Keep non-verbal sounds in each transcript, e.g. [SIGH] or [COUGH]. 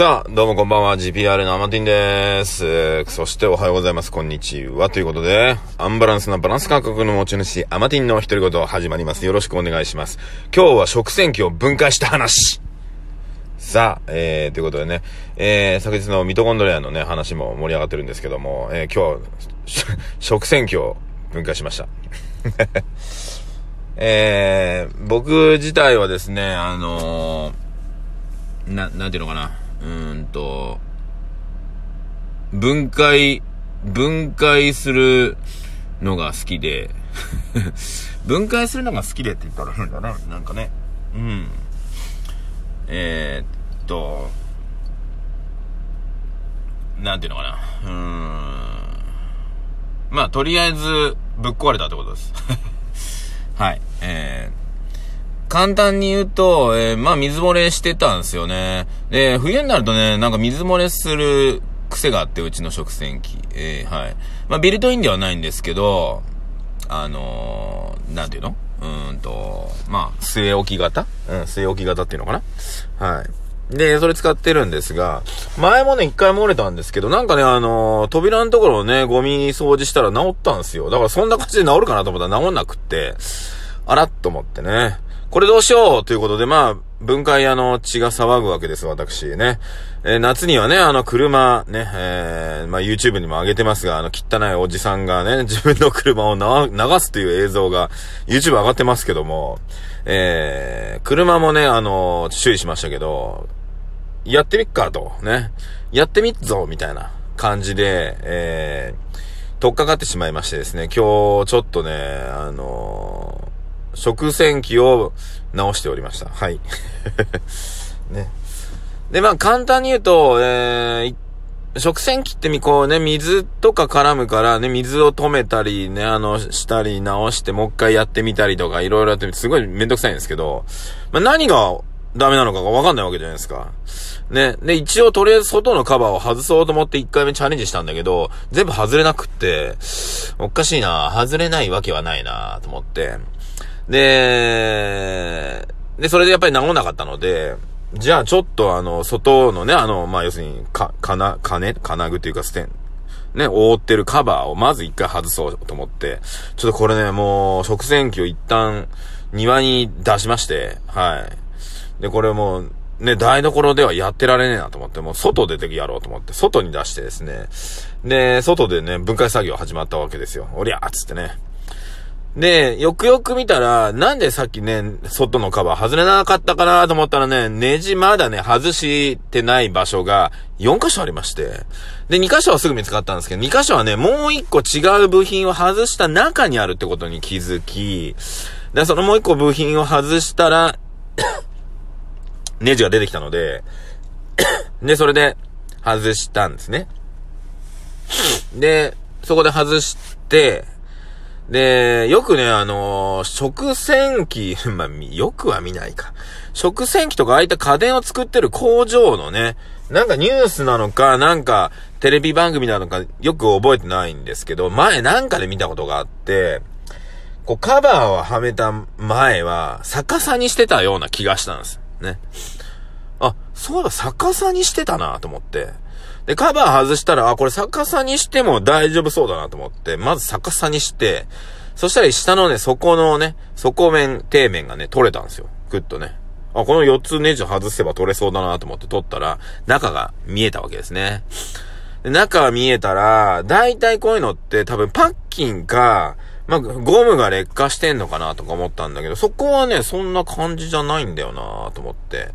さあ、どうもこんばんは、GPR のアマティンです。そしておはようございます、こんにちは。ということで、アンバランスなバランス感覚の持ち主、アマティンの独り言始まります。よろしくお願いします。今日は食洗機を分解した話。さあ、えー、ということでね、えー、昨日のミトコンドリアのね、話も盛り上がってるんですけども、えー、今日、食洗機を分解しました。[LAUGHS] えー、僕自体はですね、あのー、な、なんていうのかな。うんと、分解、分解するのが好きで [LAUGHS] 分解するのが好きでって言ったら変だな、なんかね。うん。えー、っと、なんていうのかな。うん。まあ、とりあえず、ぶっ壊れたってことです。[LAUGHS] はい。えー、簡単に言うと、えー、まあ水漏れしてたんですよね。で、冬になるとね、なんか水漏れする癖があって、うちの食洗機。えー、はい。まあビルトインではないんですけど、あのー、なんていうの？うんと、まあ、据え置き型？うん、据え置き型っていうのかな？はい。で、それ使ってるんですが、前もね、一回漏れたんですけど、なんかね、あのー、扉のところをね、ゴミ掃除したら治ったんですよ。だからそんな感じで治るかなと思ったら治んなくって、あらっと思ってね。これどうしようということで、まあ、分解屋の血が騒ぐわけです、私ね。えー、夏にはね、あの、車、ね、えー、まあ、YouTube にも上げてますが、あの、汚いおじさんがね、[LAUGHS] 自分の車を流すという映像が、YouTube 上がってますけども、えー、車もね、あの、修理しましたけど、やってみっかと、ね。やってみっぞ、みたいな感じで、えー、取っかかってしまいましてですね、今日、ちょっとね、あの食洗機を直しておりました。はい。[LAUGHS] ね。で、まあ、簡単に言うと、えー、食洗機ってみ、こうね、水とか絡むからね、水を止めたりね、あの、したり直して、もう一回やってみたりとか、いろいろやってみて、すごいめんどくさいんですけど、まあ、何がダメなのかがわかんないわけじゃないですか。ね。で、一応とりあえず外のカバーを外そうと思って一回目チャレンジしたんだけど、全部外れなくって、おかしいな外れないわけはないなと思って。で、で、それでやっぱり治んなかったので、じゃあちょっとあの、外のね、あの、まあ、要するに、か、金、金、金具っていうかステン、ね、覆ってるカバーをまず一回外そうと思って、ちょっとこれね、もう、食洗機を一旦庭に出しまして、はい。で、これもう、ね、台所ではやってられねえなと思って、もう外出てやろうと思って、外に出してですね、で、外でね、分解作業始まったわけですよ。おりゃーっつってね。で、よくよく見たら、なんでさっきね、外のカバー外れなかったかなと思ったらね、ネジまだね、外してない場所が4箇所ありまして。で、2箇所はすぐ見つかったんですけど、2箇所はね、もう1個違う部品を外した中にあるってことに気づき、で、そのもう1個部品を外したら [COUGHS] ネジが出てきたので [COUGHS] で、それで外したんですね。で、そこで外して、で、よくね、あのー、食洗機、[LAUGHS] まあ、よくは見ないか。食洗機とかああいった家電を作ってる工場のね、なんかニュースなのか、なんかテレビ番組なのか、よく覚えてないんですけど、前なんかで見たことがあって、こうカバーをはめた前は逆さにしてたような気がしたんです。ね。あ、そうだ、逆さにしてたなと思って。で、カバー外したら、あ、これ逆さにしても大丈夫そうだなと思って、まず逆さにして、そしたら下のね、底のね、底面、底面がね、取れたんですよ。ぐっとね。あ、この4つネジ外せば取れそうだなと思って取ったら、中が見えたわけですね。で中が見えたら、大体こういうのって多分パッキンか、まあ、ゴムが劣化してんのかなとか思ったんだけど、そこはね、そんな感じじゃないんだよなと思って。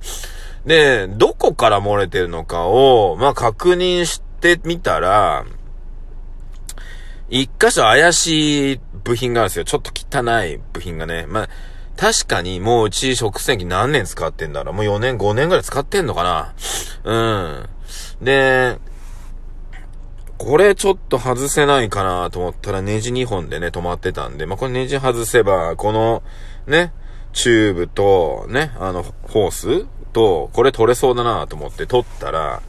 で、どこから漏れてるのかを、まあ、確認してみたら、一箇所怪しい部品があるんですよ。ちょっと汚い部品がね。まあ、確かにもううち食洗機何年使ってんだろうもう4年、5年ぐらい使ってんのかなうん。で、これちょっと外せないかなと思ったらネジ2本でね、止まってたんで、まあ、これネジ外せば、この、ね、チューブと、ね、あの、ホースと、これ取れそうだなと思って取ったら、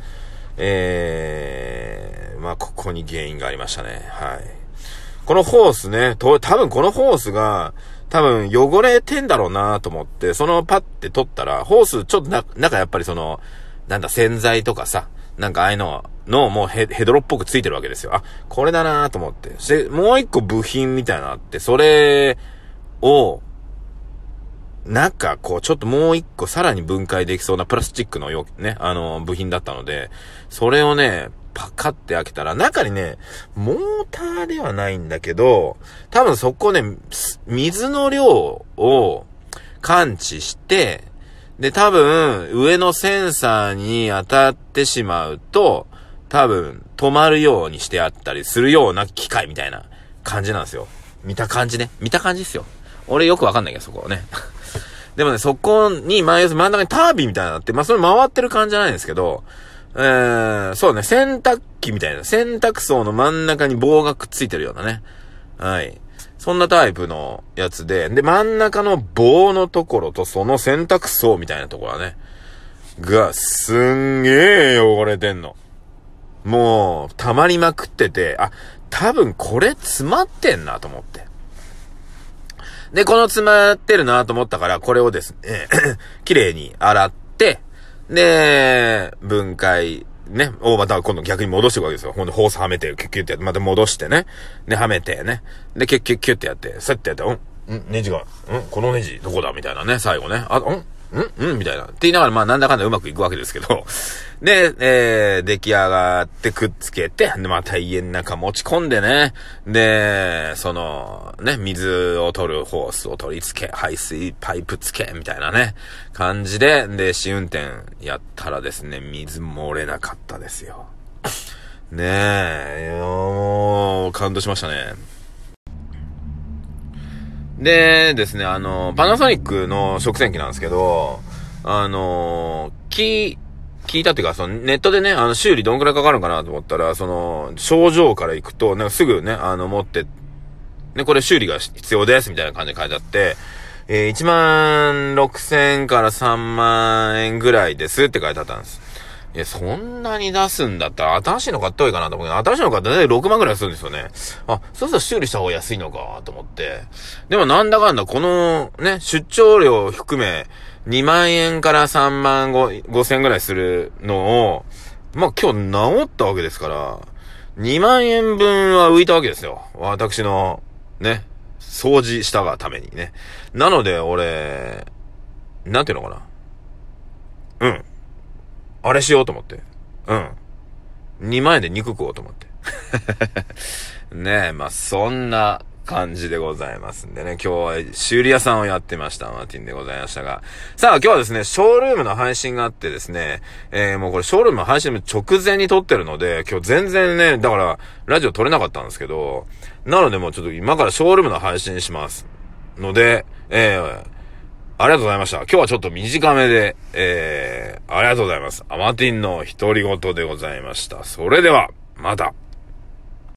えー、まあ、ここに原因がありましたね。はい。このホースね、と、多分このホースが、多分汚れてんだろうなと思って、そのパッて取ったら、ホースちょっとな、中やっぱりその、なんだ洗剤とかさ、なんかああいうののもうヘヘドロっぽくついてるわけですよ。あ、これだなと思って。で、もう一個部品みたいなのあって、それを、なんかこう、ちょっともう一個さらに分解できそうなプラスチックのよ、ね、あの、部品だったので、それをね、パカって開けたら、中にね、モーターではないんだけど、多分そこね、水の量を感知して、で、多分、上のセンサーに当たってしまうと、多分、止まるようにしてあったりするような機械みたいな感じなんですよ。見た感じね。見た感じですよ。俺よくわかんないけど、そこはね。[LAUGHS] でもね、そこに、まあ、要するに真ん中にタービンみたいなのあって、まあ、それ回ってる感じじゃないんですけど、えー、そうね、洗濯機みたいな、洗濯槽の真ん中に棒がくっついてるようなね。はい。そんなタイプのやつで、で、真ん中の棒のところとその洗濯槽みたいなところはね、が、すんげえ汚れてんの。もう、溜まりまくってて、あ、多分これ詰まってんなと思って。で、この詰まってるなと思ったから、これをですね、[CLEARS THROAT] 綺麗に洗って、で、分解、ね、をまた今度逆に戻していくわけですよ。ほんで、ホースはめて、キュッキュッってやって、また戻してね。で、はめてね。で、キュッキュッキュッってやって、スッてやって、うん、んネジが、んこのネジどこだみたいなね、最後ね。あ、んんんみたいな。って言いながら、まあ、なんだかんだうまくいくわけですけど。で、えー、出来上がってくっつけて、で、また家の中持ち込んでね。で、その、ね、水を取るホースを取り付け、排水パイプ付け、みたいなね、感じで、で、試運転やったらですね、水漏れなかったですよ。ねえ、もう、感動しましたね。でですね、あの、パナソニックの食洗機なんですけど、あの、聞、聞いたっていうか、そのネットでね、あの修理どんくらいかかるかなと思ったら、その、症状から行くと、なんかすぐね、あの、持って、ね、これ修理が必要です、みたいな感じで書いてあって、えー、1万6千から3万円ぐらいですって書いてあったんです。いや、そんなに出すんだったら、新しいの買った方がいいかなと思うけど、新しいの買ったら大体6万ぐらいするんですよね。あ、そうすると修理した方が安いのか、と思って。でもなんだかんだ、この、ね、出張料含め、2万円から3万5千ぐらいするのを、まあ、今日治ったわけですから、2万円分は浮いたわけですよ。私の、ね、掃除したがためにね。なので、俺、なんていうのかな。うん。あれしようと思って。うん。2万円で肉食おうと思って。[LAUGHS] ねえ、まあ、そんな感じでございますんでね。今日は修理屋さんをやってました、マーティンでございましたが。さあ、今日はですね、ショールームの配信があってですね、えー、もうこれショールームの配信直前に撮ってるので、今日全然ね、だから、ラジオ撮れなかったんですけど、なのでもうちょっと今からショールームの配信します。ので、えー、ありがとうございました。今日はちょっと短めで、えー、ありがとうございます。アマティンの独り言でございました。それでは、また。